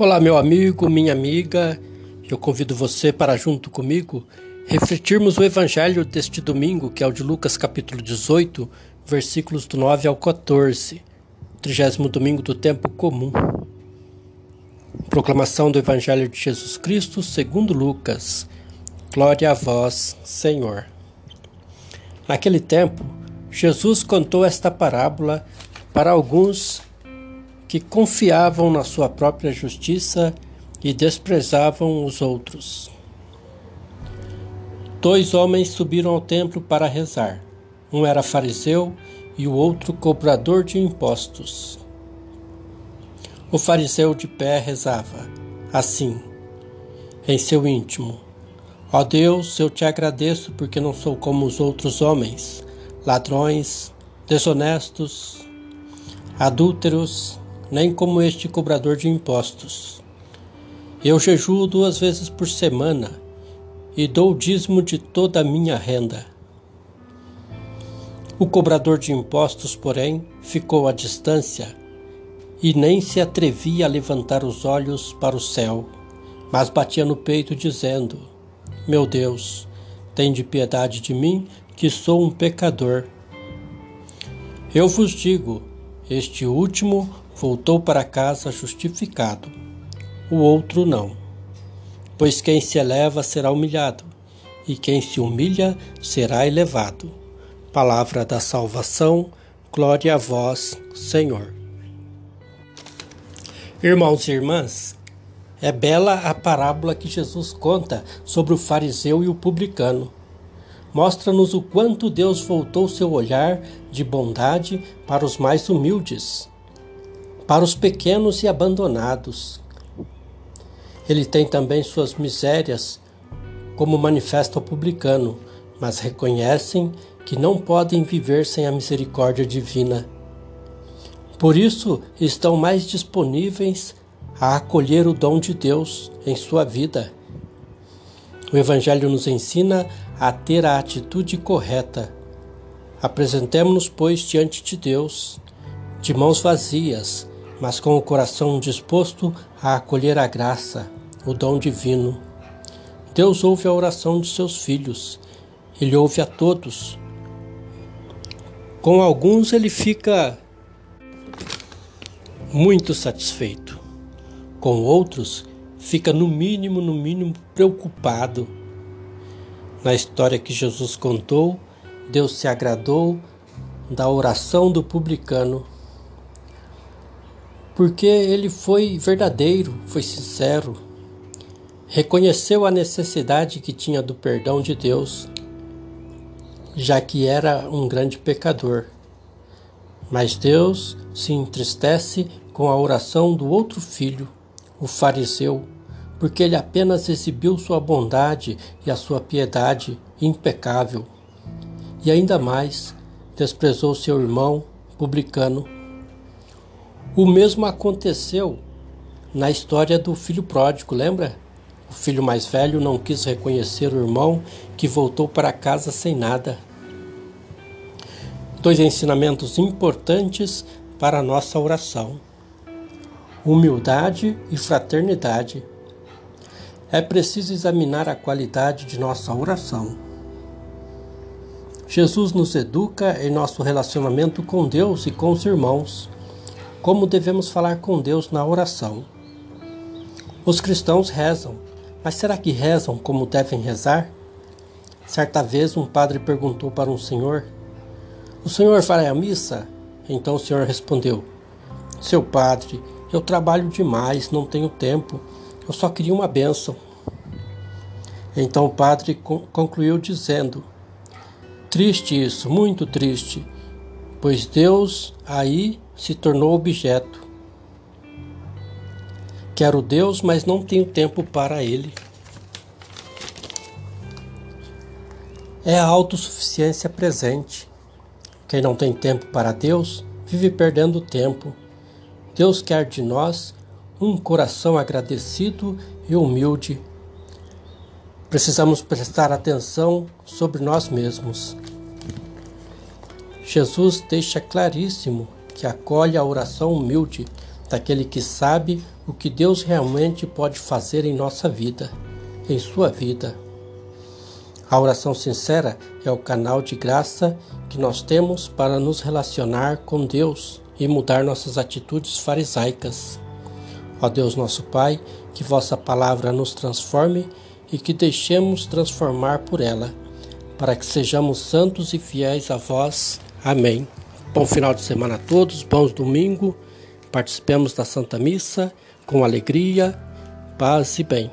Olá, meu amigo, minha amiga. Eu convido você para, junto comigo, refletirmos o evangelho deste domingo, que é o de Lucas, capítulo 18, versículos do 9 ao 14, trigésimo domingo do tempo comum. Proclamação do evangelho de Jesus Cristo, segundo Lucas. Glória a vós, Senhor. Naquele tempo, Jesus contou esta parábola para alguns que confiavam na sua própria justiça e desprezavam os outros. Dois homens subiram ao templo para rezar. Um era fariseu e o outro cobrador de impostos. O fariseu de pé rezava assim, em seu íntimo: Ó Deus, eu te agradeço porque não sou como os outros homens, ladrões, desonestos, adúlteros, nem como este cobrador de impostos. Eu jejuo duas vezes por semana e dou o dízimo de toda a minha renda. O cobrador de impostos, porém, ficou à distância e nem se atrevia a levantar os olhos para o céu, mas batia no peito, dizendo: Meu Deus, tem de piedade de mim, que sou um pecador. Eu vos digo: este último voltou para casa justificado, o outro não. Pois quem se eleva será humilhado, e quem se humilha será elevado. Palavra da salvação, glória a vós, Senhor. Irmãos e irmãs, é bela a parábola que Jesus conta sobre o fariseu e o publicano. Mostra-nos o quanto Deus voltou seu olhar de bondade para os mais humildes para os pequenos e abandonados. Ele tem também suas misérias, como manifesta o publicano, mas reconhecem que não podem viver sem a misericórdia divina. Por isso, estão mais disponíveis a acolher o dom de Deus em sua vida. O Evangelho nos ensina a ter a atitude correta. Apresentemos-nos, pois, diante de Deus, de mãos vazias, mas com o coração disposto a acolher a graça, o dom divino. Deus ouve a oração de seus filhos, ele ouve a todos. Com alguns ele fica muito satisfeito, com outros fica no mínimo, no mínimo preocupado. Na história que Jesus contou, Deus se agradou da oração do publicano porque ele foi verdadeiro, foi sincero, reconheceu a necessidade que tinha do perdão de Deus, já que era um grande pecador. Mas Deus se entristece com a oração do outro filho, o fariseu, porque ele apenas exibiu sua bondade e a sua piedade impecável. E ainda mais, desprezou seu irmão publicano o mesmo aconteceu na história do filho pródigo, lembra? O filho mais velho não quis reconhecer o irmão que voltou para casa sem nada. Dois ensinamentos importantes para a nossa oração: humildade e fraternidade. É preciso examinar a qualidade de nossa oração. Jesus nos educa em nosso relacionamento com Deus e com os irmãos como devemos falar com Deus na oração. Os cristãos rezam, mas será que rezam como devem rezar? Certa vez um padre perguntou para um senhor: O senhor vai à missa? Então o senhor respondeu: Seu padre, eu trabalho demais, não tenho tempo, eu só queria uma bênção. Então o padre concluiu dizendo: Triste isso, muito triste, pois Deus aí se tornou objeto. Quero Deus, mas não tenho tempo para Ele. É a autossuficiência presente. Quem não tem tempo para Deus vive perdendo tempo. Deus quer de nós um coração agradecido e humilde. Precisamos prestar atenção sobre nós mesmos. Jesus deixa claríssimo que acolhe a oração humilde daquele que sabe o que Deus realmente pode fazer em nossa vida, em sua vida. A oração sincera é o canal de graça que nós temos para nos relacionar com Deus e mudar nossas atitudes farisaicas. Ó Deus nosso Pai, que vossa palavra nos transforme e que deixemos transformar por ela, para que sejamos santos e fiéis a vós. Amém. Bom final de semana a todos, bons domingo. Participemos da Santa Missa com alegria, paz e bem.